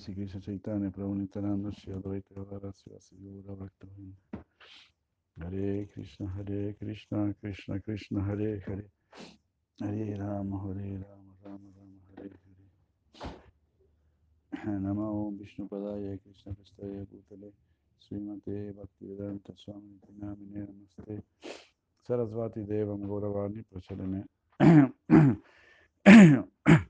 Sri Krishna Chaitanya Prabhu Nityananda Shri Advaita Gadadhara Sivasi Gaura Bhaktavinda Hare Krishna Hare Krishna Krishna Krishna Hare Hare. Hare Rama Hare Rama Rama Rama Hare Hare. Nama Om Vishnu Padaya Krishna Prestaya Bhutale Srimate Bhaktivedanta Swami Namine Namaste. Sarasvati Devam Gauravani Prachalane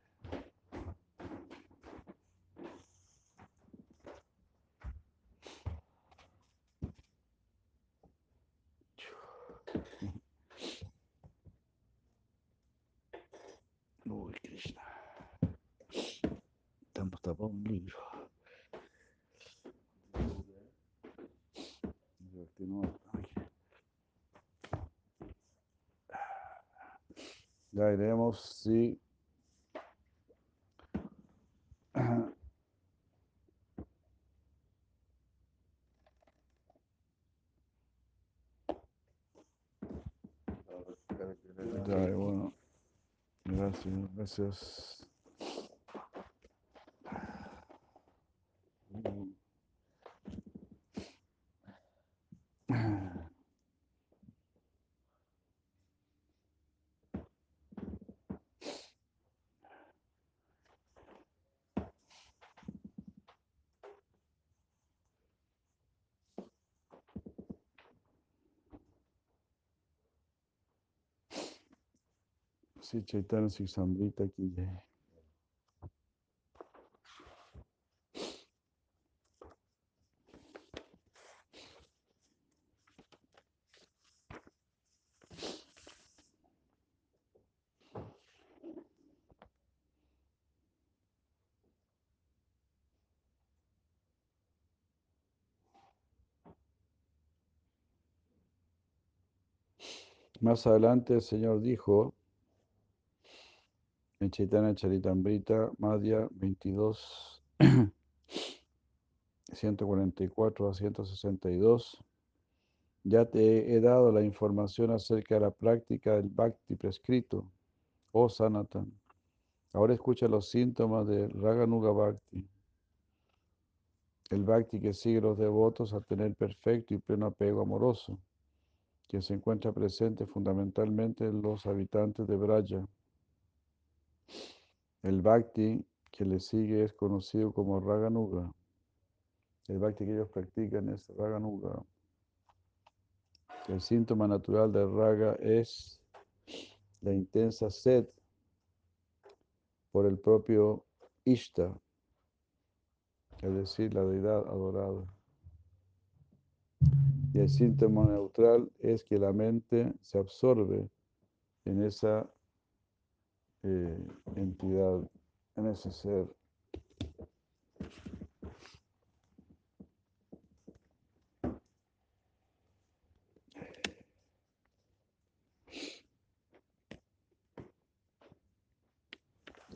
Libro. Ya. Ya, bueno. Gracias, gracias. Sí, Chaitanya Sambrita aquí. Más adelante el Señor dijo Chaitanya Charitamrita, Madhya 22, 144 a 162, ya te he dado la información acerca de la práctica del bhakti prescrito, oh Sanatan. Ahora escucha los síntomas del Raganuga Bhakti, el bhakti que sigue los devotos a tener perfecto y pleno apego amoroso, que se encuentra presente fundamentalmente en los habitantes de Braja. El bhakti que le sigue es conocido como Raganuga. El bhakti que ellos practican es Raganuga. El síntoma natural del raga es la intensa sed por el propio Ishta, es decir, la deidad adorada. Y el síntoma neutral es que la mente se absorbe en esa eh, entidad, en ese ser.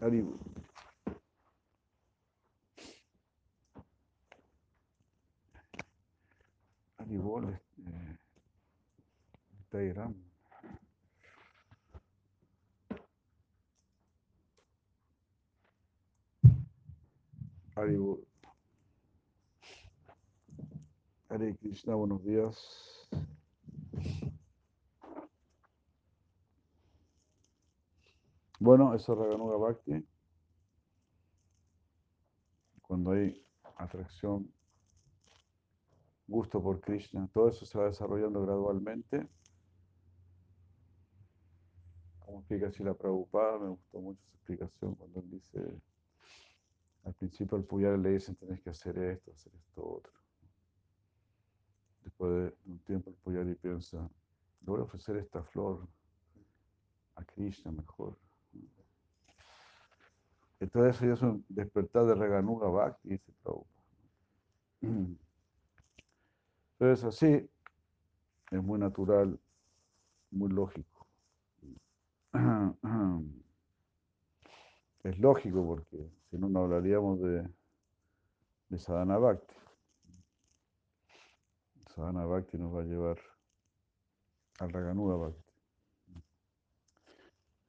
Haribu. Haribol, este, Tairam. Hare Krishna, buenos días. Bueno, eso es Raganuga Bhakti. cuando hay atracción, gusto por Krishna, todo eso se va desarrollando gradualmente. Como explica la Prabhupada, me gustó mucho esa explicación cuando él dice, al principio al puyar le dicen tenés que hacer esto, hacer esto, otro. Después de un tiempo el puyar y piensa, le voy a ofrecer esta flor a Krishna mejor. Entonces eso ya es un despertar de Reganuga Bhakti, dice. Entonces así es muy natural, muy lógico. Es lógico porque si no, no hablaríamos de, de Sadhana Bhakti. Sadhana Bhakti nos va a llevar al Raganuga Bhakti.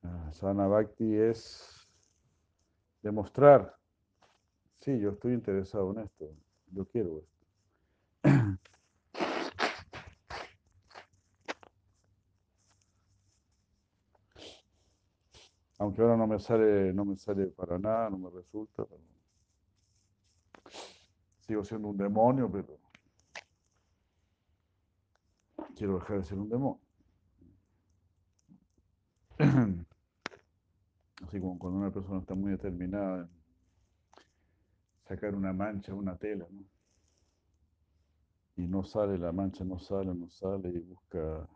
Ah, Sadhana Bhakti es demostrar, sí, yo estoy interesado en esto, yo quiero esto. Aunque ahora no me sale, no me sale para nada, no me resulta. pero Sigo siendo un demonio, pero quiero dejar de ser un demonio. Así como cuando una persona está muy determinada en sacar una mancha, una tela, ¿no? Y no sale, la mancha no sale, no sale, y busca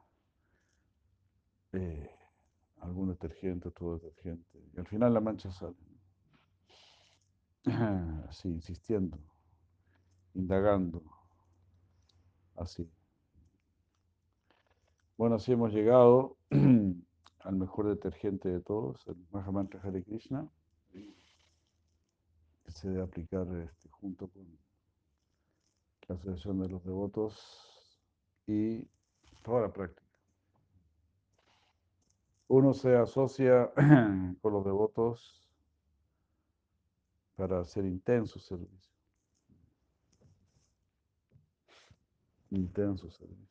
eh, algún detergente, otro detergente. Y al final la mancha sale. Así, insistiendo, indagando, así. Bueno, así hemos llegado al mejor detergente de todos, el Mahamantra Hare Krishna, que se debe aplicar este, junto con la asociación de los devotos y toda la práctica. Uno se asocia con los devotos para hacer intenso servicio. Intenso servicio.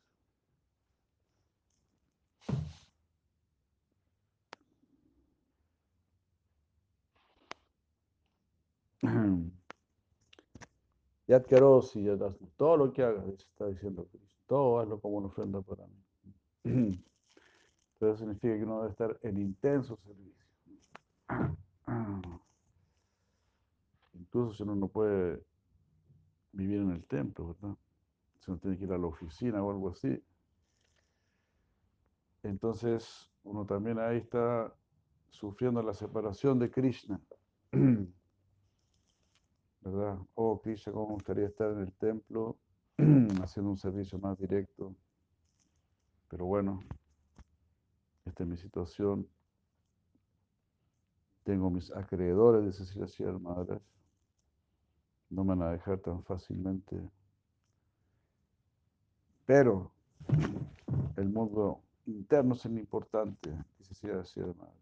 Yad Karosi, Yad todo lo que hagas, está diciendo Cristo, todo hazlo como una ofrenda para mí. Entonces significa que uno debe estar en intenso servicio. Incluso si uno no puede vivir en el templo, ¿verdad? Si uno tiene que ir a la oficina o algo así. Entonces uno también ahí está sufriendo la separación de Krishna. ¿verdad? Oh, Krishna, cómo me gustaría estar en el templo haciendo un servicio más directo. Pero bueno, esta es mi situación. Tengo mis acreedores, de Cecilia Madre. No me van a dejar tan fácilmente. Pero el mundo interno es el importante, dice Cecilia Madre.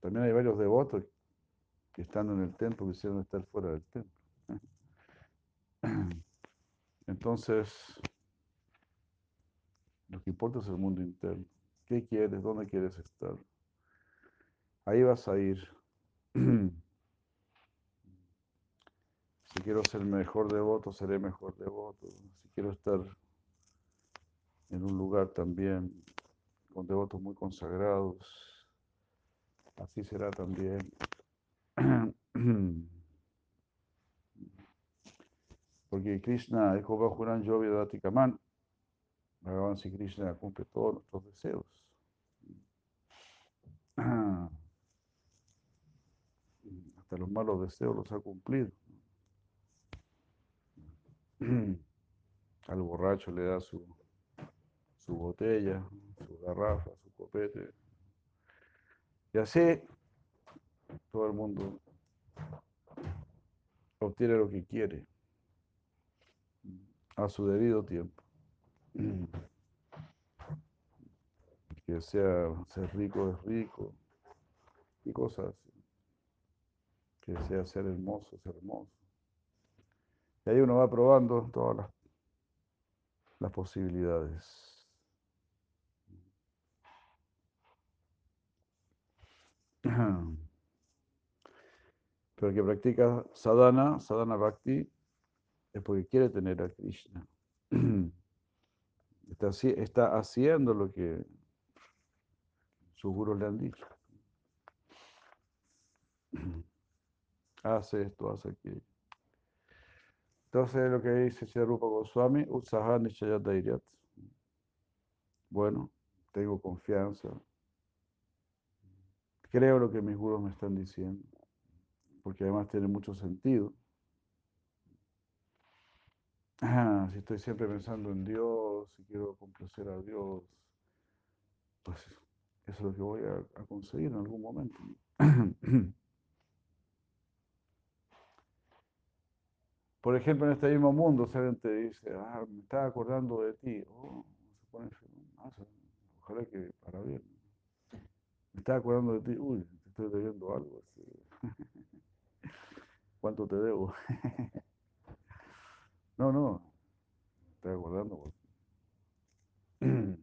También hay varios devotos que estando en el templo quisieron estar fuera del templo. Entonces, lo que importa es el mundo interno. ¿Qué quieres? ¿Dónde quieres estar? Ahí vas a ir. Si quiero ser mejor devoto, seré mejor devoto. Si quiero estar en un lugar también con devotos muy consagrados, así será también. Porque Krishna dijo Bajuran Yovi Datikaman, Bhagavan si Krishna cumple todos nuestros deseos. Hasta los malos deseos los ha cumplido. Al borracho le da su, su botella, su garrafa, su copete. Y así todo el mundo obtiene lo que quiere a su debido tiempo. Que sea ser rico es rico y cosas así. Que sea ser hermoso es hermoso. Y ahí uno va probando todas las, las posibilidades. Pero el que practica sadhana, sadhana bhakti, es porque quiere tener a Krishna. Está, haci- está haciendo lo que sus gurus le han dicho. Hace esto, hace aquello. Entonces lo que dice Sri Rupa Goswami, Utsaha Nishaya Dairyat. Bueno, tengo confianza. Creo lo que mis gurus me están diciendo, porque además tiene mucho sentido. Si estoy siempre pensando en Dios, si quiero complacer a Dios, pues eso es lo que voy a, conseguir en algún momento. Por ejemplo, en este mismo mundo, alguien te dice, ah, me estaba acordando de ti, oh, se ojalá que para bien. Me estaba acordando de ti, uy, te estoy debiendo algo. así. ¿Cuánto te debo? No, no, estoy acordando. Entonces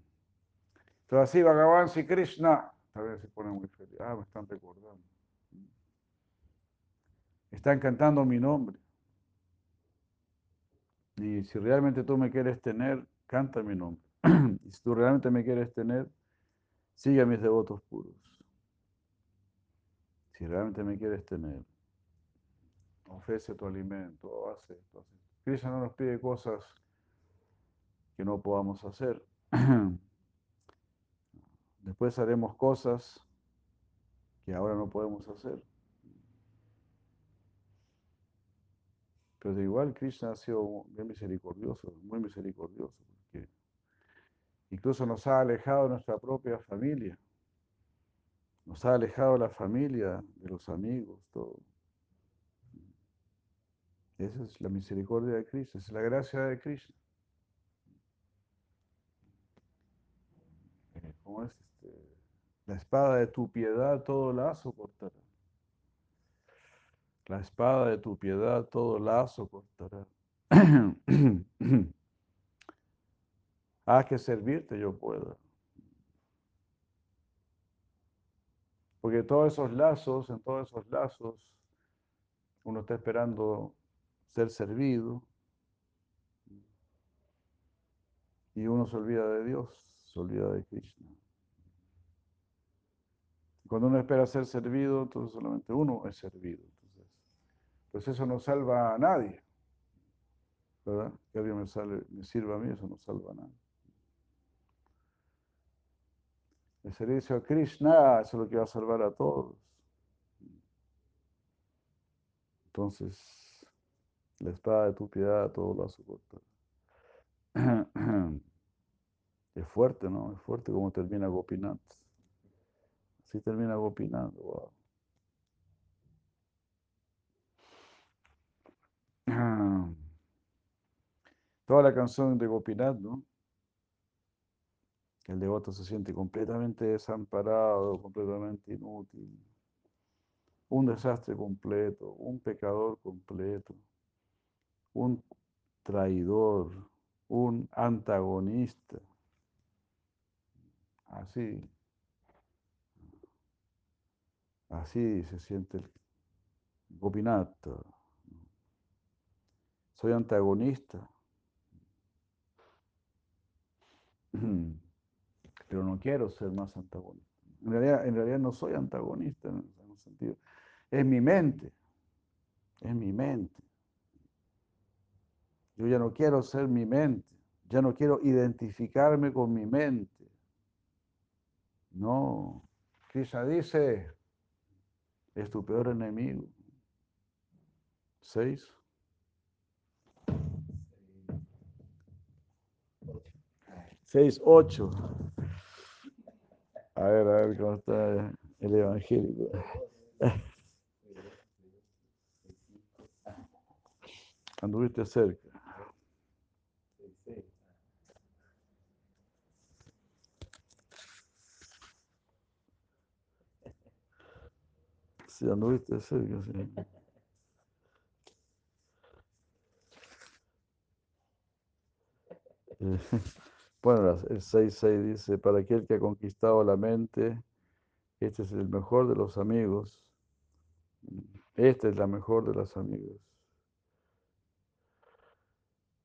así, Bhagavan y Krishna, también se pone muy feliz. Ah, me están recordando. Están cantando mi nombre. Y si realmente tú me quieres tener, canta mi nombre. Si tú realmente me quieres tener, sigue a mis devotos puros. Si realmente me quieres tener, ofrece tu alimento, haz esto. Krishna no nos pide cosas que no podamos hacer. Después haremos cosas que ahora no podemos hacer. Pero de igual Krishna ha sido bien misericordioso, muy misericordioso, porque incluso nos ha alejado de nuestra propia familia, nos ha alejado de la familia, de los amigos, todo. Esa es la misericordia de Krishna, es la gracia de Krishna. Eh, ¿Cómo es? Este, la espada de tu piedad todo lazo cortará. La espada de tu piedad todo lazo cortará. Haz que servirte yo pueda. Porque todos esos lazos, en todos esos lazos, uno está esperando ser servido y uno se olvida de Dios, se olvida de Krishna. Cuando uno espera ser servido, entonces solamente uno es servido. Entonces, pues eso no salva a nadie. ¿Verdad? Que alguien me, sale, me sirva a mí, eso no salva a nadie. El servicio a Krishna, es lo que va a salvar a todos. Entonces, la espada de tu piedad todo lo soporta. Es fuerte, ¿no? Es fuerte como termina Gopinath. Así termina Gopinath. Wow. Toda la canción de Gopinath, ¿no? El devoto se siente completamente desamparado, completamente inútil. Un desastre completo, un pecador completo, un traidor, un antagonista. Así. Así se siente el Gopinath. Soy antagonista. Pero no quiero ser más antagonista. En realidad, en realidad no soy antagonista en sentido. Es mi mente. Es mi mente. Yo ya no quiero ser mi mente. Ya no quiero identificarme con mi mente. No. Krishna dice, es tu peor enemigo. Seis. Seis, ocho. A ver, a ver cómo está el evangélico. Anduviste cerca. Sí, anduviste cerca, sí. Bueno, el 6.6 dice, para aquel que ha conquistado la mente, este es el mejor de los amigos. Esta es la mejor de las amigas.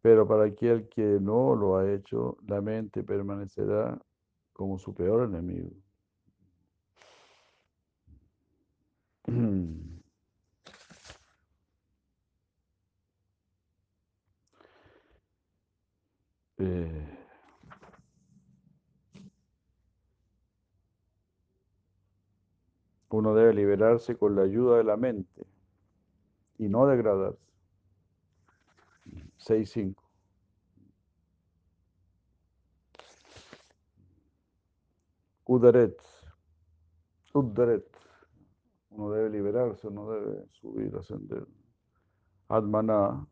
Pero para aquel que no lo ha hecho, la mente permanecerá como su peor enemigo. Eh, uno debe liberarse con la ayuda de la mente y no degradarse. 6.5. Udaret. Udaret. Uno debe liberarse, uno debe subir, ascender. Atmana.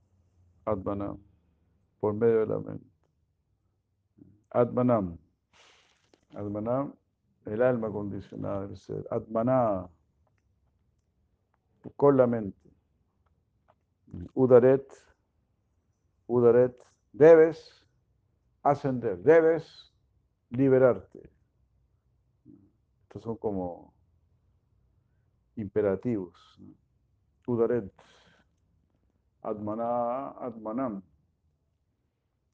Atmana. Por medio de la mente. Atmanam. Atmanam, el alma condicionada del ser. Atmana. Con la mente. Udaret. Udaret. Debes ascender, debes liberarte. Estos son como imperativos. Udaret. Atmana. Atmanam.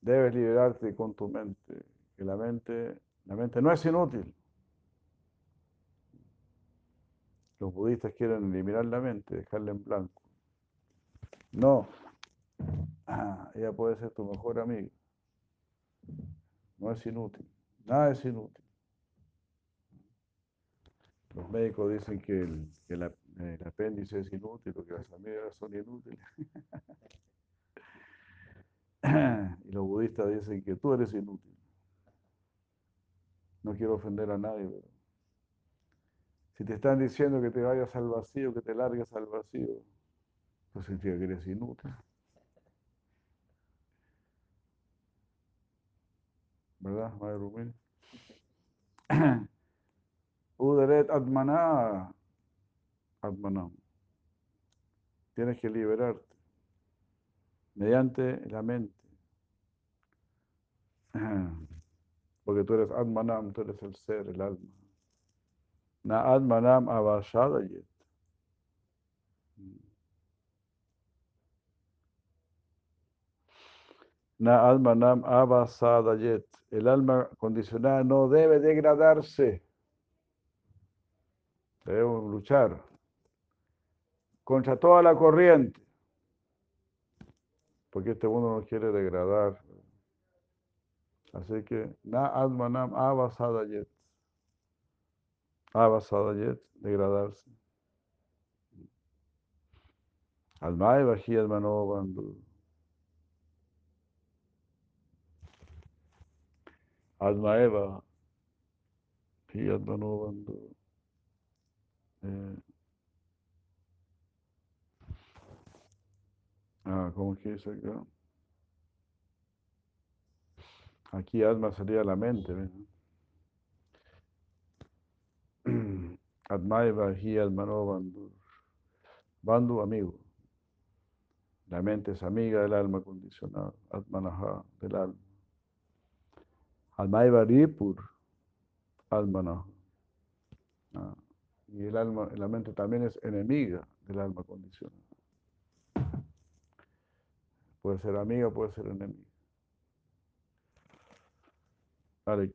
Debes liberarte con tu mente. Que la mente, la mente no es inútil. Los budistas quieren eliminar la mente, dejarla en blanco. No. Ah, ella puede ser tu mejor amiga. No es inútil. Nada es inútil. Los médicos dicen que el, apéndice es inútil o que las amigas son inútiles. y los budistas dicen que tú eres inútil. No quiero ofender a nadie, pero si te están diciendo que te vayas al vacío, que te largues al vacío, pues significa que eres inútil. ¿Verdad, Madre Rumil? Udaret Atmana. Atmanam. Tienes que liberarte mediante la mente. Porque tú eres Atmanam, tú eres el ser, el alma. Na Atmanam Avashadayet. Na Atmanam Avasadayet. El alma condicionada no debe degradarse. Debemos luchar contra toda la corriente. Porque este mundo nos quiere degradar. Así que, na admanam avasadayet. Avasadayet, degradarse. Almai baji admano bandu. Almaeva bandu. Eh, ah, ¿cómo es que dice acá? Aquí alma sería la mente. Atmaiva hi almano bandu. Bandu, amigo. La mente es amiga del alma condicionada. Atmanaha, del alma. Almaiva ripur. Almanaha. Y el alma, la mente también es enemiga del alma condicionada. Puede ser amiga, puede ser enemiga. Hare.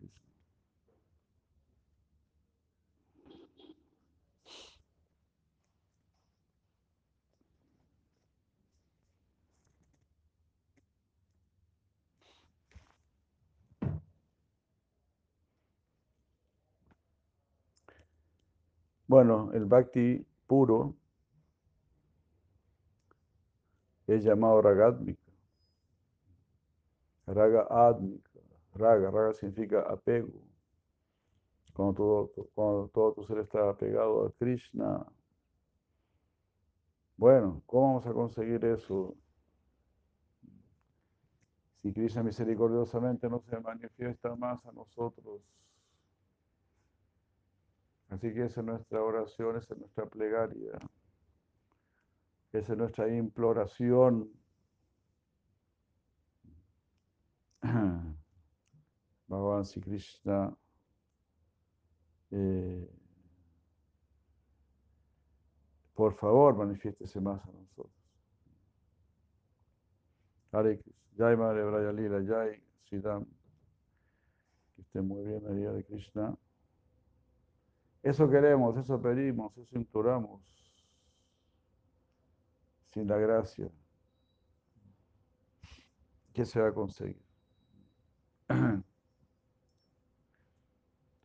Bueno, el bhakti puro es llamado ragatmika. Raga átmica. Raga, raga significa apego. Cuando todo, cuando todo tu ser está apegado a Krishna. Bueno, ¿cómo vamos a conseguir eso? Si Krishna misericordiosamente no se manifiesta más a nosotros. Así que esa es nuestra oración, esa es nuestra plegaria, esa es nuestra imploración. Bhagavan Sri Krishna eh, por favor, manifiéstese más a nosotros. Hare. Jai Madre Braya Lila, Jai Siddham. Que esté muy bien, María de Krishna. Eso queremos, eso pedimos, eso imploramos. Sin la gracia, ¿qué se va a conseguir?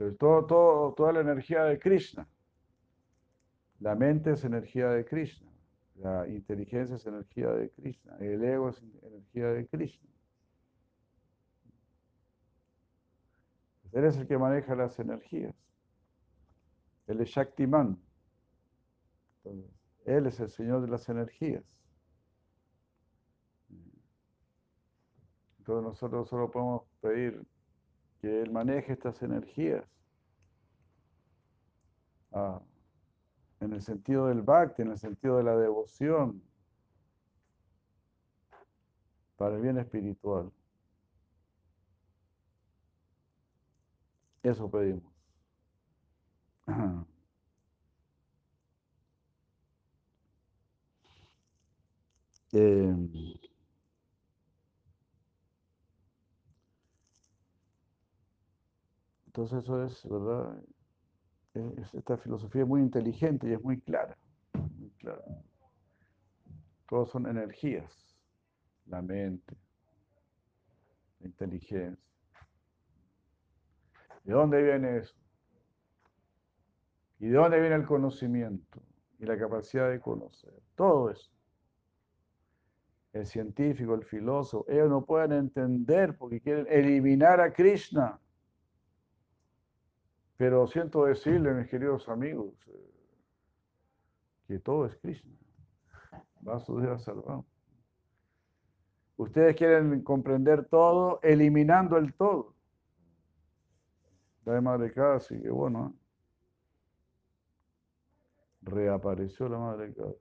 Entonces, todo, todo, toda la energía de Krishna. La mente es energía de Krishna. La inteligencia es energía de Krishna. El ego es energía de Krishna. Él es el que maneja las energías. Él es Shaktiman. Él es el Señor de las energías. Entonces nosotros solo podemos pedir que Él maneje estas energías. Ah, en el sentido del bhakti, en el sentido de la devoción, para el bien espiritual. Eso pedimos. Eh, entonces eso es, ¿verdad? Es- esta filosofía es muy inteligente y es muy clara. Muy clara. Todos son energías. La mente, la inteligencia. ¿De dónde viene eso? ¿Y de dónde viene el conocimiento y la capacidad de conocer? Todo eso. El científico, el filósofo, ellos no pueden entender porque quieren eliminar a Krishna. Pero siento decirles, mis queridos amigos, eh, que todo es Krishna. Va a su día salvado. Ustedes quieren comprender todo eliminando el todo. La de Madre que bueno. ¿eh? Reapareció la Madre Casi.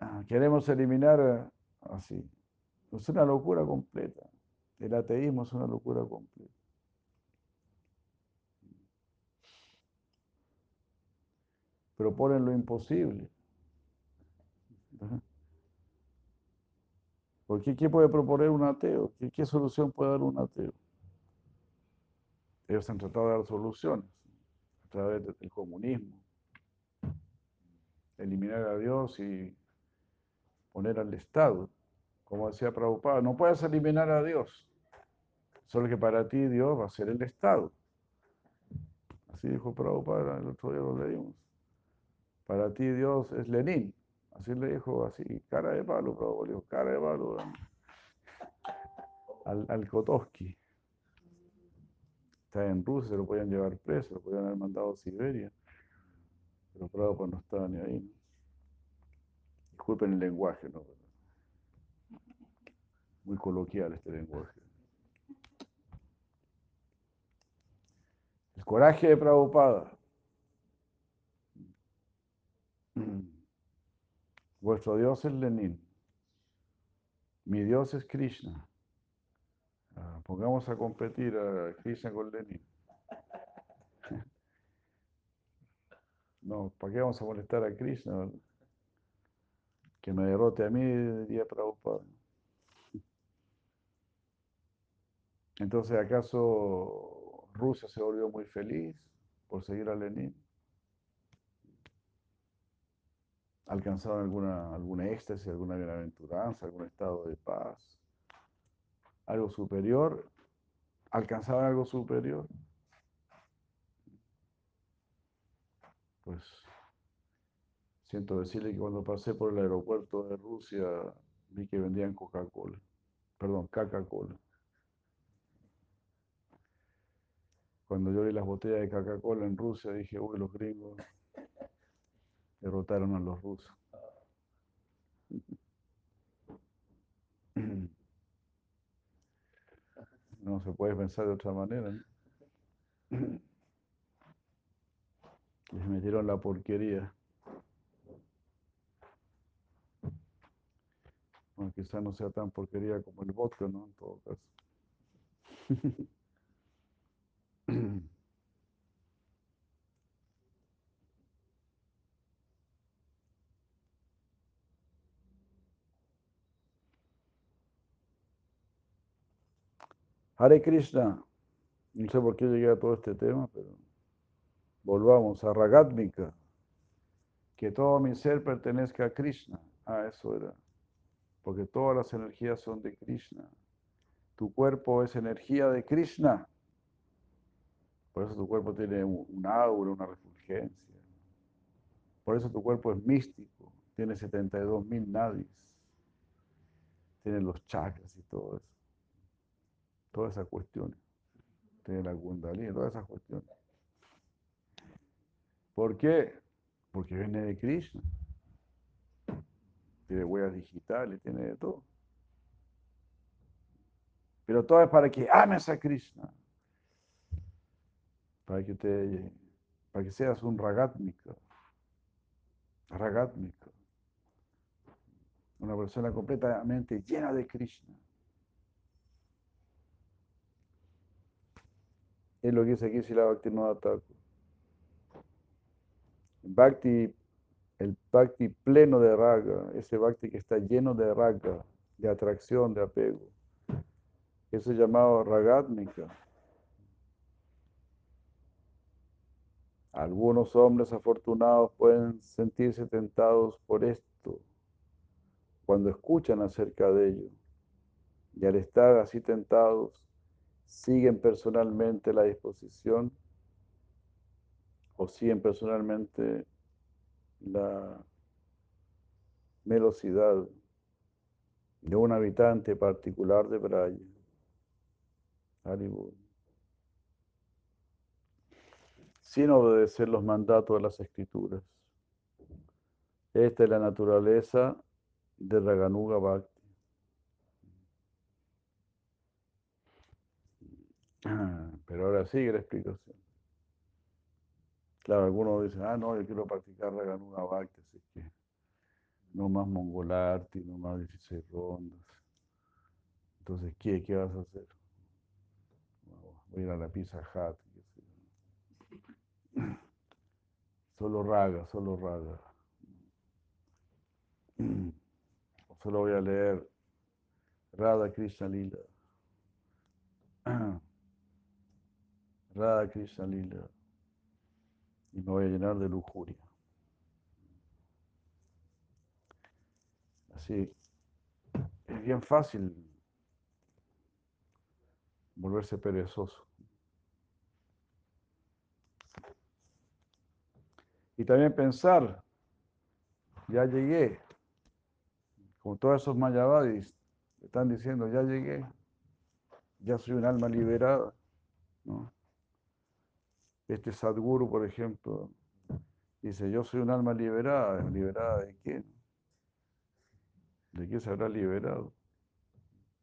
Ah, Queremos eliminar eh, así. Es una locura completa. El ateísmo es una locura completa. Proponen lo imposible. Ajá. ¿Por qué, puede proponer un ateo? ¿Qué, solución puede dar un ateo? Ellos han tratado de dar soluciones través del comunismo. Eliminar a Dios y poner al Estado. Como decía Prabhupada, no puedes eliminar a Dios. Solo que para ti Dios va a ser el Estado. Así dijo Prabhupada, el otro día lo leímos. Para ti Dios es Lenin. Así le dijo, así, cara de palo, Prabhupada, cara de palo al, al Kotovsky. Está en Rusia, se lo podían llevar preso, lo podían haber mandado a Siberia. Pero Prabhupada no estaba ni ahí. ¿no? Disculpen el lenguaje, ¿no? Muy coloquial este lenguaje. El coraje de Prabhupada. Vuestro Dios es Lenin. Mi Dios es Krishna. Ah, pongamos a competir a Krishna con Lenin. No, ¿para qué vamos a molestar a Krishna? Que me derrote a mí, diría Prabhupada. Entonces, ¿acaso Rusia se volvió muy feliz por seguir a Lenin? ¿Alcanzaron alguna, alguna éxtasis, alguna bienaventuranza, algún estado de paz? ¿Algo superior? ¿Alcanzaron algo superior? Pues siento decirle que cuando pasé por el aeropuerto de Rusia vi que vendían Coca-Cola, perdón, Coca-Cola. Cuando yo vi las botellas de Coca-Cola en Rusia dije, uy, los gringos derrotaron a los rusos. No se puede pensar de otra manera. ¿no? Les metieron la porquería. Bueno, quizás no sea tan porquería como el vodka, ¿no? En todo caso. Hare Krishna. No sé por qué llegué a todo este tema, pero volvamos a Ragatmika. Que todo mi ser pertenezca a Krishna. Ah, eso era. Porque todas las energías son de Krishna. Tu cuerpo es energía de Krishna. Por eso tu cuerpo tiene un aura, una refulgencia. Por eso tu cuerpo es místico. Tiene 72 mil nadis. Tiene los chakras y todo eso. Todas esas cuestiones. Tiene la kundalini, todas esas cuestiones. ¿Por qué? Porque viene de Krishna. Tiene huellas digitales, tiene de todo. Pero todo es para que ames a Krishna. Para que te para que seas un ragatmika. Ragatmika. Una persona completamente llena de Krishna. Es lo que dice aquí Sila Bhaktivinoda Thakur. Bhakti, el Bhakti pleno de raga, ese Bhakti que está lleno de raga, de atracción, de apego. Eso es llamado ragatmika. Algunos hombres afortunados pueden sentirse tentados por esto cuando escuchan acerca de ello. Y al estar así tentados, siguen personalmente la disposición o siguen personalmente la velocidad de un habitante particular de Braya. Haribol. Sin obedecer los mandatos de las escrituras. Esta es la naturaleza de Raganuga Bhakti. Pero ahora sigue la explicación. Claro, algunos dicen, ah, no, yo quiero practicar Raganuga Bhakti, así que no más Mongolarti, no más 16 rondas. Entonces, ¿qué, qué vas a hacer? Voy a ir a la pizza Hut. Solo raga, solo raga. Solo voy a leer Radha Krishna Lila. Radha Krishna Lila. Y me voy a llenar de lujuria. Así, es bien fácil volverse perezoso. Y también pensar, ya llegué, como todos esos mayavadis están diciendo, ya llegué, ya soy un alma liberada. Este Sadguru, por ejemplo, dice, yo soy un alma liberada, ¿liberada de quién? ¿De qué se habrá liberado?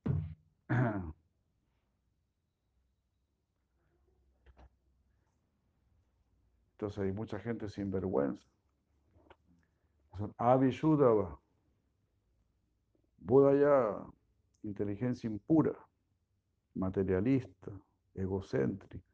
Entonces hay mucha gente sin vergüenza. Abhishudava. Buda inteligencia impura, materialista, egocéntrica.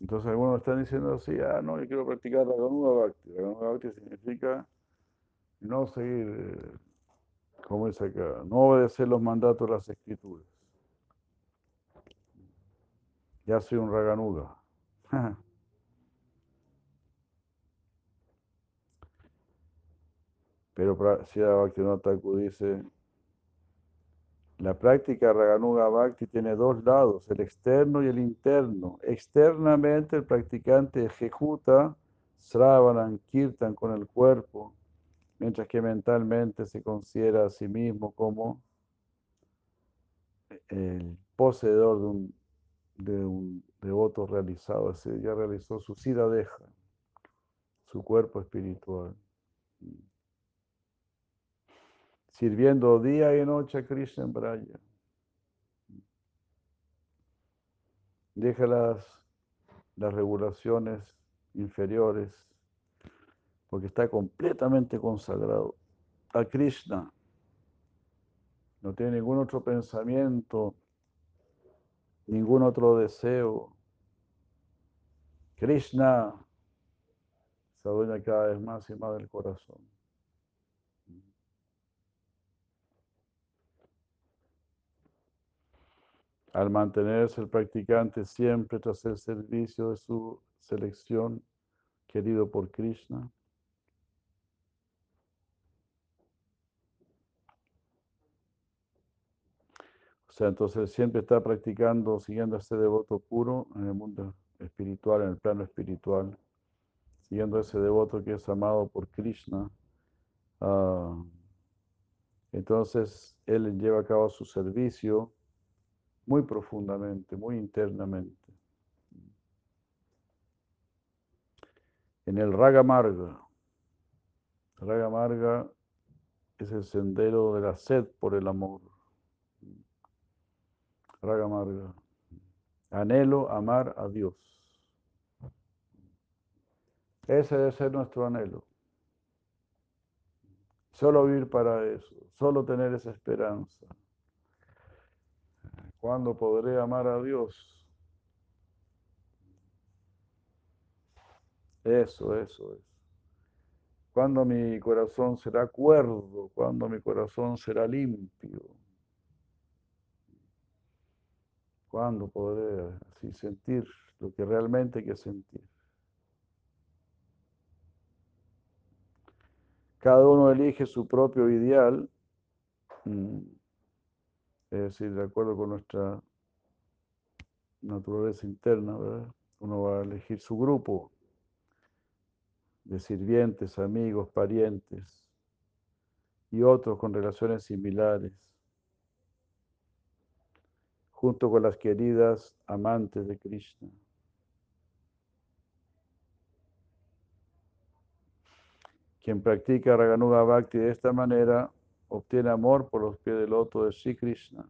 Entonces algunos están diciendo así, ah, no, yo quiero practicar la Ganuga Bhakti. La Ganuga Bhakti significa no seguir, eh, como dice acá, no obedecer los mandatos de las escrituras. Ya soy un Raganuga. Pero si Bhaktivinoda Thakur dice, la práctica Raganuga Bhakti tiene dos lados, el externo y el interno. Externamente el practicante ejecuta Sravanan Kirtan con el cuerpo, mientras que mentalmente se considera a sí mismo como el poseedor de un, de un devoto realizado. Ya realizó su sida deja, su cuerpo espiritual sirviendo día y noche a Krishna en Braya. Deja las, las regulaciones inferiores porque está completamente consagrado a Krishna. No tiene ningún otro pensamiento ningún otro deseo. Krishna se adueña cada vez más y más del corazón. Al mantenerse el practicante siempre tras el servicio de su selección, querido por Krishna, O sea, entonces siempre está practicando, siguiendo a este devoto puro en el mundo espiritual, en el plano espiritual, siguiendo ese devoto que es amado por Krishna. Ah, entonces él lleva a cabo su servicio muy profundamente, muy internamente. En el Raga Marga, Raga Marga es el sendero de la sed por el amor. Raga Marga. Anhelo amar a Dios. Ese debe ser nuestro anhelo. Solo vivir para eso, solo tener esa esperanza. ¿Cuándo podré amar a Dios? Eso, eso, eso. ¿Cuándo mi corazón será cuerdo? ¿Cuándo mi corazón será limpio? ¿Cuándo podré así sentir lo que realmente hay que sentir? Cada uno elige su propio ideal, mm, es decir, de acuerdo con nuestra naturaleza interna, ¿verdad? Uno va a elegir su grupo de sirvientes, amigos, parientes y otros con relaciones similares junto con las queridas amantes de Krishna. Quien practica Raganuga Bhakti de esta manera obtiene amor por los pies del loto de Sri Krishna.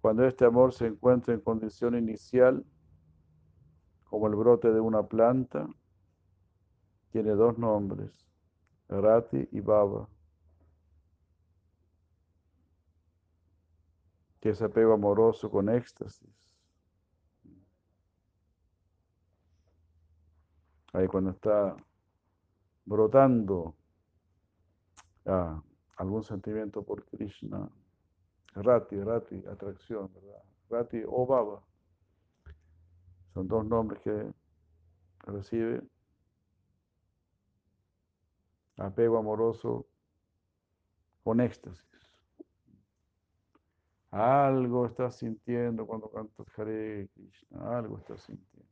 Cuando este amor se encuentra en condición inicial, como el brote de una planta, tiene dos nombres, Rati y Baba. que es apego amoroso con éxtasis. Ahí cuando está brotando ah, algún sentimiento por Krishna, Rati, Rati, atracción, ¿verdad? Rati o Baba. Son dos nombres que recibe apego amoroso con éxtasis. Algo estás sintiendo cuando cantas Hare Krishna, algo estás sintiendo.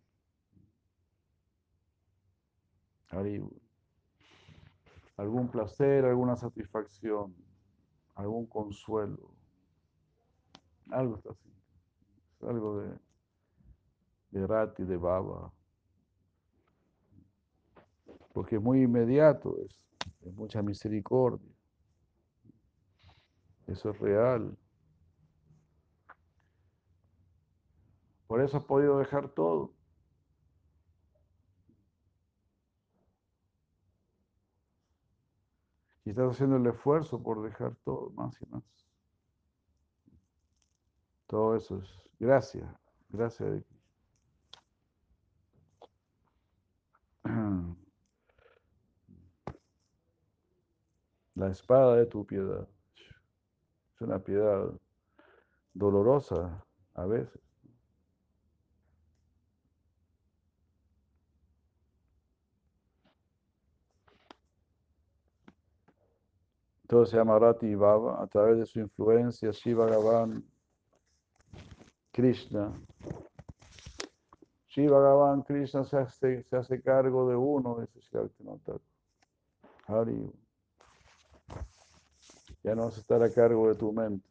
Algún placer, alguna satisfacción, algún consuelo. Algo estás sintiendo. Algo de, de Rati, de Baba. Porque es muy inmediato, es, es mucha misericordia. Eso es real. Por eso has podido dejar todo. Estás haciendo el esfuerzo por dejar todo, más y más. Todo eso es gracias, gracias La espada de tu piedad. Es una piedad dolorosa a veces. Todo se llama Rati Baba, a través de su influencia, Shiva Gavan, Krishna. Shiva Gavan, Krishna se hace, se hace cargo de uno, dice Shakti Hari. Ya no vas a estar a cargo de tu mente.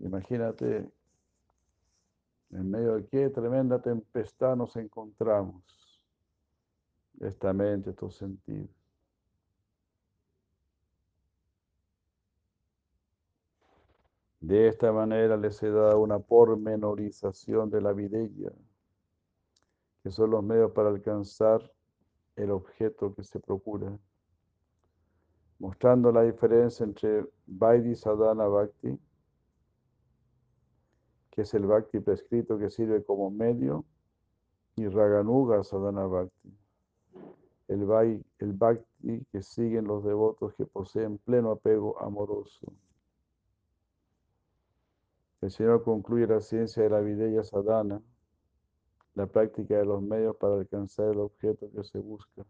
Imagínate en medio de qué tremenda tempestad nos encontramos. Esta mente, estos sentidos. De esta manera les he dado una pormenorización de la vidella, que son los medios para alcanzar el objeto que se procura, mostrando la diferencia entre Vaidhi Sadhana Bhakti que es el bhakti prescrito que sirve como medio, y Raganuga Sadhana Bhakti, el bhakti que siguen los devotos que poseen pleno apego amoroso. El Señor concluye la ciencia de la videya sadhana, la práctica de los medios para alcanzar el objeto que se busca,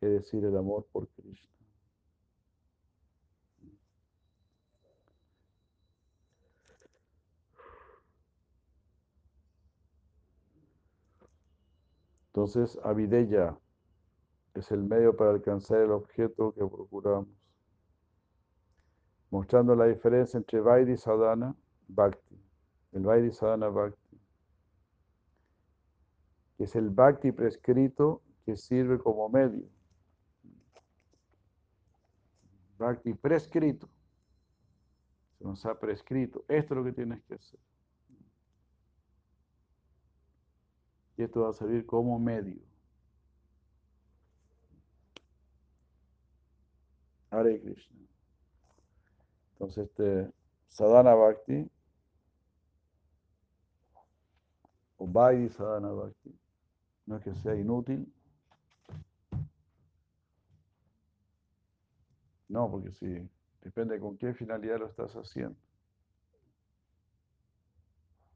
es decir, el amor por Krishna. Entonces, avideya es el medio para alcanzar el objeto que procuramos, mostrando la diferencia entre Vaidhi Sadhana Bhakti. El Vaidhi Sadhana Bhakti, que es el Bhakti prescrito que sirve como medio. Bhakti prescrito. Se nos ha prescrito. Esto es lo que tienes que hacer. Y esto va a servir como medio. Hare Krishna. Entonces, este Sadhana Bhakti, o Sadhana Bhakti, no es que sea inútil. No, porque si depende con qué finalidad lo estás haciendo.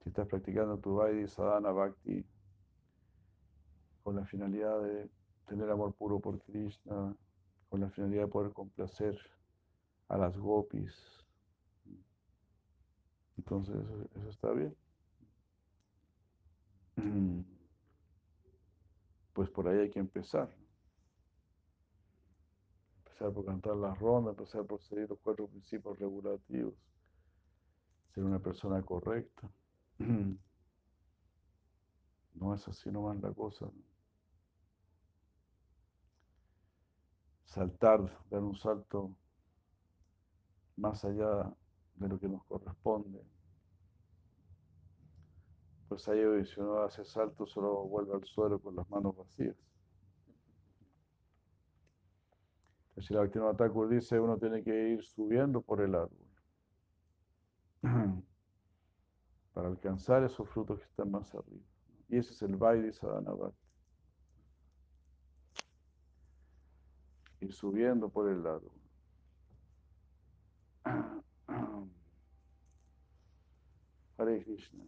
Si estás practicando tu Vaidhi Sadhana Bhakti con la finalidad de tener amor puro por Krishna, con la finalidad de poder complacer a las gopis. Entonces eso está bien. Pues por ahí hay que empezar. Empezar por cantar las rondas, empezar por seguir los cuatro principios regulativos, ser una persona correcta. No es así nomás la cosa. Saltar, dar un salto más allá de lo que nos corresponde. Pues ahí si uno hace salto solo vuelve al suelo con las manos vacías. Si la Bhaktivinoda Thakur dice uno tiene que ir subiendo por el árbol para alcanzar esos frutos que están más arriba. Y ese es el Vaidhi Sadhana Bhakti. Ir subiendo por el árbol. Hare Krishna.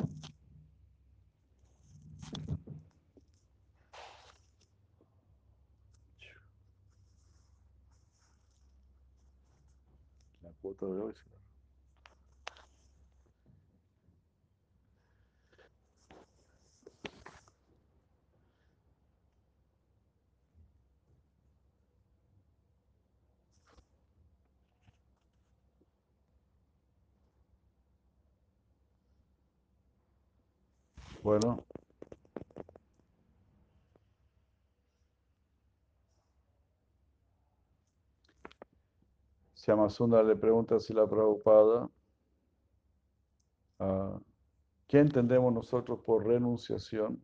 Bueno. Syamasundar le pregunta si la Prabhupada, ah, ¿qué entendemos nosotros por renunciación?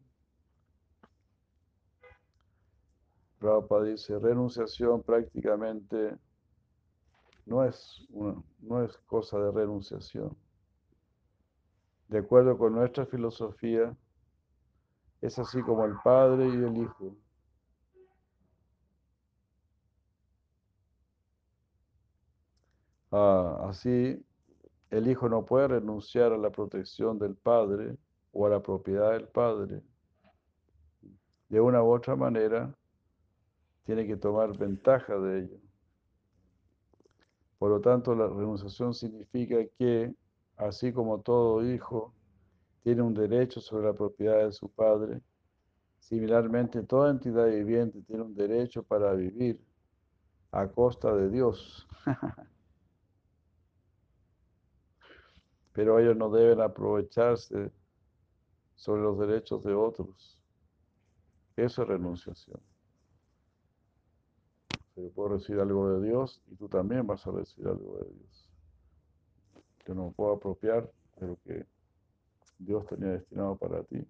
Prabhupada dice, renunciación prácticamente no es, no es cosa de renunciación. De acuerdo con nuestra filosofía, es así como el Padre y el Hijo. Ah, así, el Hijo no puede renunciar a la protección del Padre o a la propiedad del Padre. De una u otra manera, tiene que tomar ventaja de ello. Por lo tanto, la renunciación significa que, así como todo hijo tiene un derecho sobre la propiedad de su padre, similarmente toda entidad viviente tiene un derecho para vivir a costa de Dios. Pero ellos no deben aprovecharse sobre los derechos de otros. Eso es renunciación. Yo puedo recibir algo de Dios y tú también vas a recibir algo de Dios. Yo no puedo apropiar de lo que Dios tenía destinado para ti.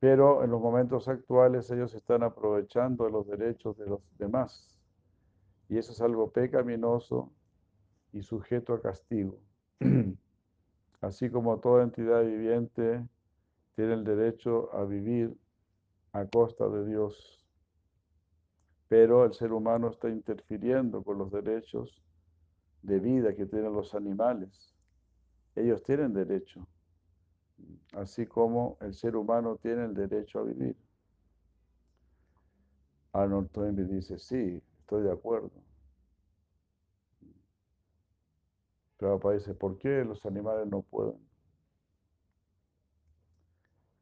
Pero en los momentos actuales ellos están aprovechando los derechos de los demás. Y eso es algo pecaminoso y sujeto a castigo. Así como toda entidad viviente tiene el derecho a vivir a costa de Dios, pero el ser humano está interfiriendo con los derechos de vida que tienen los animales. Ellos tienen derecho, así como el ser humano tiene el derecho a vivir. Arnold Toynbee dice, sí, estoy de acuerdo. Prabhupada dice, ¿por qué los animales no pueden?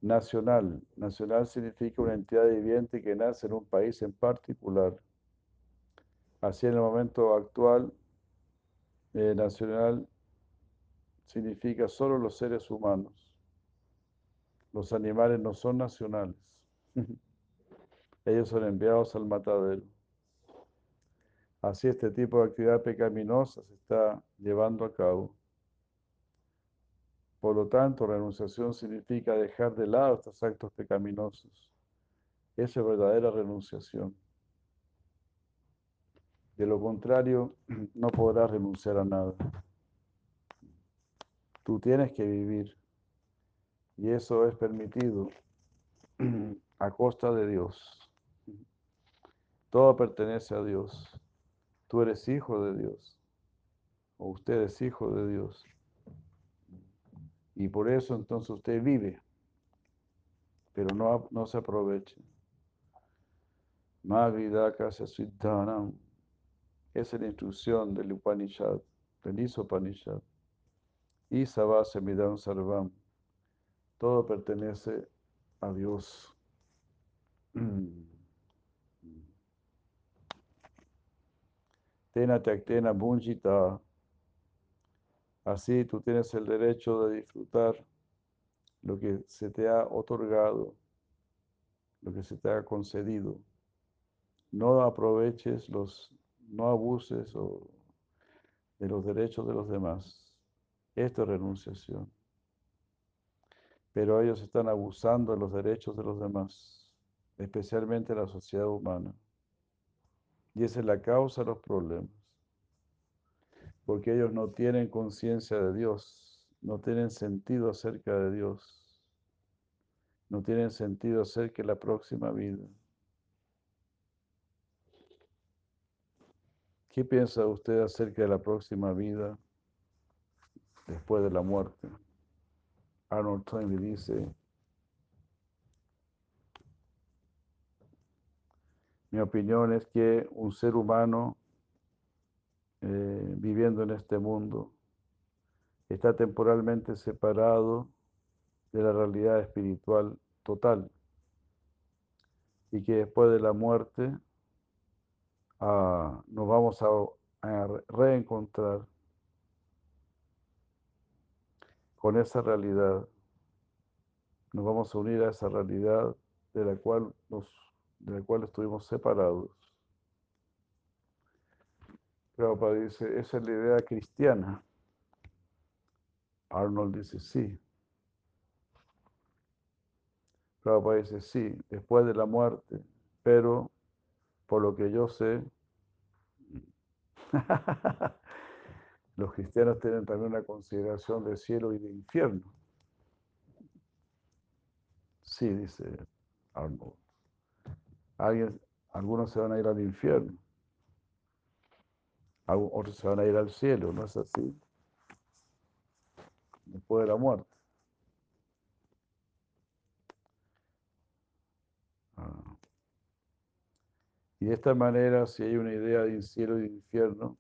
Nacional. Nacional significa una entidad viviente que nace en un país en particular. Así en el momento actual, eh, nacional significa solo los seres humanos. Los animales no son nacionales. Ellos son enviados al matadero. Así este tipo de actividad pecaminosa se está llevando a cabo. Por lo tanto, renunciación significa dejar de lado estos actos pecaminosos. Esa es verdadera renunciación. De lo contrario, no podrás renunciar a nada. Tú tienes que vivir. Y eso es permitido a costa de Dios. Todo pertenece a Dios. Tú eres hijo de Dios. O usted es hijo de Dios. Y por eso entonces usted vive. Pero no, no se aproveche. Magridaka Siddhanam. Es la instrucción del Upanishad, del Isopanishad. Isava Semidam Sarvam. Todo pertenece a Dios. Tena Tyaktena Bunjita. Así tú tienes el derecho de disfrutar lo que se te ha otorgado, lo que se te ha concedido. No aproveches los, no abuses de los derechos de los demás. Esto es renunciación. Pero ellos están abusando de los derechos de los demás, especialmente la sociedad humana. Y esa es la causa de los problemas. Porque ellos no tienen conciencia de Dios, no tienen sentido acerca de Dios, no tienen sentido acerca de la próxima vida. ¿Qué piensa usted acerca de la próxima vida después de la muerte? Arnold Toynbee dice, Mi opinión es que un ser humano eh, viviendo en este mundo está temporalmente separado de la realidad espiritual total y que después de la muerte ah, nos vamos a, a reencontrar con esa realidad. Nos vamos a unir a esa realidad de la cual nos de la cual estuvimos separados. Prabhupada dice, esa es la idea cristiana. Arnold dice, sí. Prabhupada dice, sí, después de la muerte, pero por lo que yo sé, los cristianos tienen también una consideración de cielo y de infierno. Sí, dice Arnold algunos se van a ir al infierno, otros se van a ir al cielo, ¿no es así? Después de la muerte. Ah. Y de esta manera, si hay una idea de cielo y de infierno,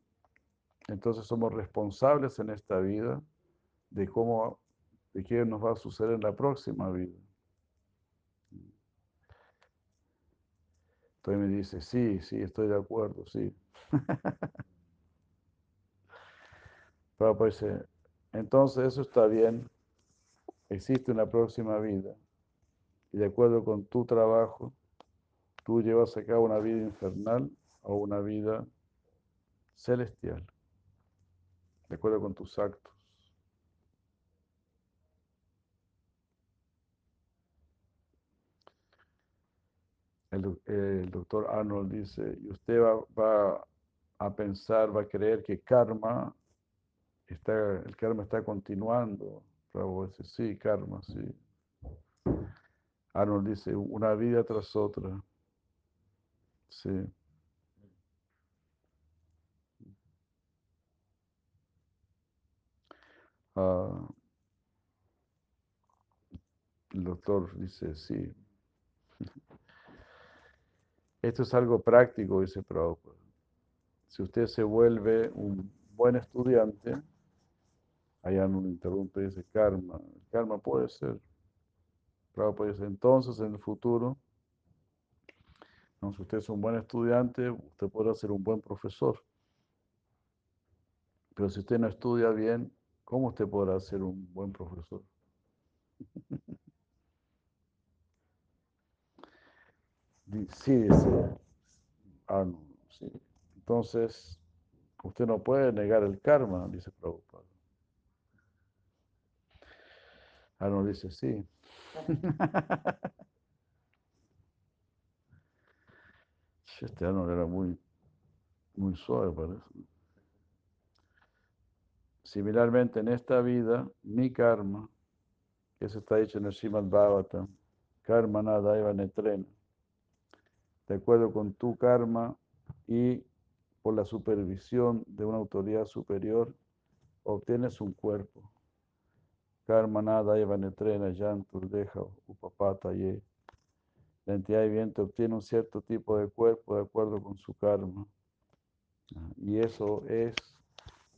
entonces somos responsables en esta vida de cómo, de qué nos va a suceder en la próxima vida. Entonces me dice, sí, sí, estoy de acuerdo, sí. Pero pues, entonces eso está bien, existe una próxima vida y de acuerdo con tu trabajo, tú llevas a cabo una vida infernal o una vida celestial, de acuerdo con tus actos. El, doctor Arnold dice, y usted va, a pensar, va a creer que karma está, el karma está continuando. Prabhupada dice, sí, karma, sí. Arnold dice, una vida tras otra. Sí. Ah, el doctor dice, sí. Esto es algo práctico, dice Prabhupada. Si usted se vuelve un buen estudiante, allá no interrumpe, dice karma. Karma puede ser. Prabhupada dice, entonces en el futuro, si usted es un buen estudiante, usted podrá ser un buen profesor. Pero si usted no estudia bien, ¿cómo usted podrá ser un buen profesor? Sí, dice Arnold. Sí. Entonces, usted no puede negar el karma, dice Prabhupada. Arnold dice, sí. Este Arnold era muy, muy suave, parece. Similarmente, en esta vida, mi karma, que se está dicho en el Srimad Bhagavatam, karma nada eva netrena de acuerdo con tu karma y por la supervisión de una autoridad superior, obtienes un cuerpo. Karma nada eva netrena yantur deja upapata ye. La entidad viviente obtiene un cierto tipo de cuerpo de acuerdo con su karma. Y eso es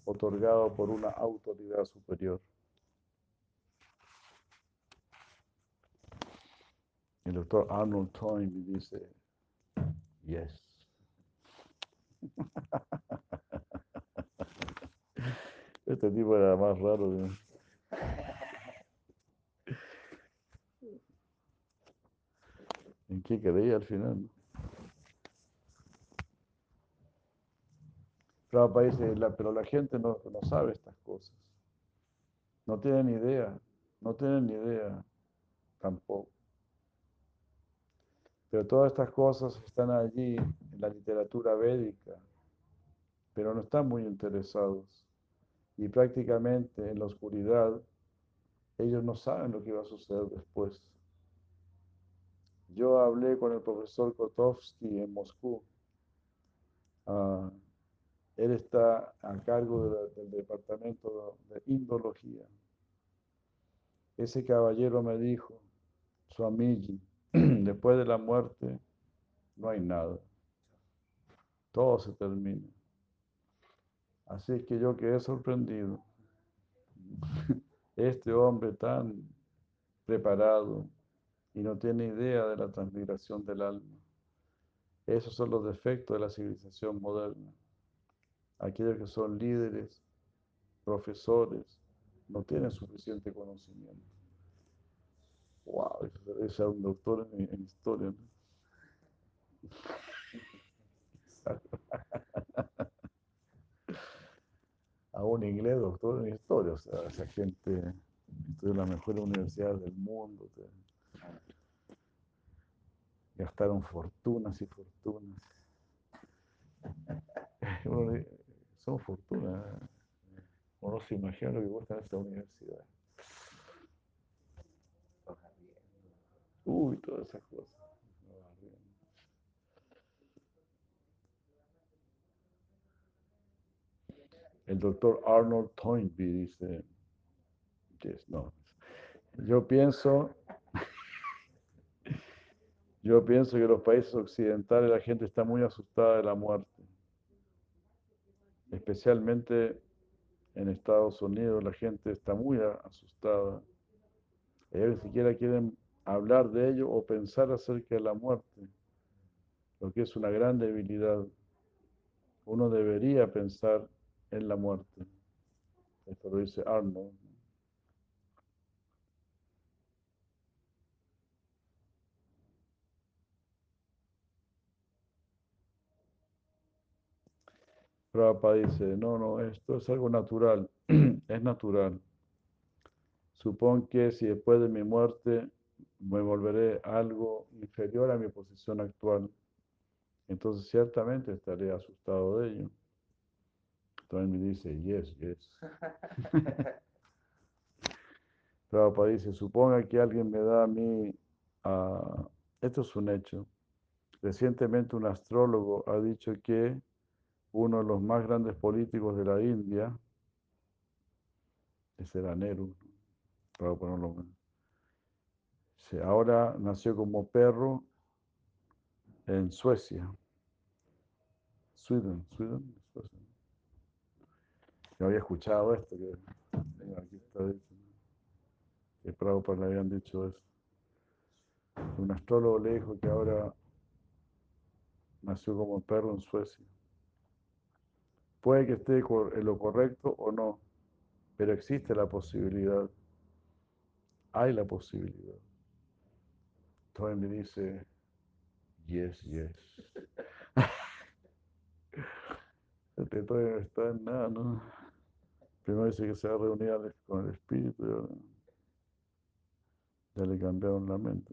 otorgado por una autoridad superior. El doctor Arnold Toynbee dice, Yes. Este tipo era más raro. ¿En qué creía al final? pero la gente no, no sabe estas cosas. No tienen idea. No tienen idea tampoco. Pero todas estas cosas están allí en la literatura védica, pero no están muy interesados. Y prácticamente en la oscuridad, ellos no saben lo que va a suceder después. Yo hablé con el profesor Kotovsky en Moscú. Ah, él está a cargo del departamento de indología. Ese caballero me dijo, su amigo, Después de la muerte no hay nada. Todo se termina. Así es que yo quedé sorprendido. Este hombre tan preparado y no tiene idea de la transmigración del alma. Esos son los defectos de la civilización moderna. Aquellos que son líderes, profesores, no tienen suficiente conocimiento. Wow, ser un doctor en, historia. A un inglés, doctor en historia, o sea, esa gente estudia en las mejores universidades del mundo. gastaron fortunas y fortunas. son fortunas. Uno se imagina lo que cuesta en esta universidad. Uy, todas esas cosas. El doctor Arnold Toynbee dice, no. Yo pienso, yo pienso que los países occidentales la gente está muy asustada de la muerte, especialmente en Estados Unidos la gente está muy asustada. Ellos ni siquiera quieren hablar de ello o pensar acerca de la muerte, lo que es una gran debilidad. Uno debería pensar en la muerte. Esto lo dice Arnold. Prabhupada dice, no, no, esto es algo natural, es natural. Supongo que si después de mi muerte me volveré algo inferior a mi posición actual, entonces ciertamente estaré asustado de ello. Toynbee dice, yes, yes. Prabhupada dice, suponga que alguien me da a mí, ah, esto es un hecho. Recientemente un astrólogo ha dicho que uno de los más grandes políticos de la India, ese era Nehru, Prabhupada no lo- ahora nació como perro en Suecia. Sweden, Sweden, Suecia. Yo había escuchado esto, que aquí está dicho, que Prabhupada le habían dicho eso. Un astrólogo le dijo que ahora nació como perro en Suecia. Puede que esté en lo correcto o no, pero existe la posibilidad. Hay la posibilidad. Entonces me dice, yes, yes. Este todavía no está en nada, ¿no? Primero dice que se va a reunir al- con el espíritu ya le cambiaron la mente.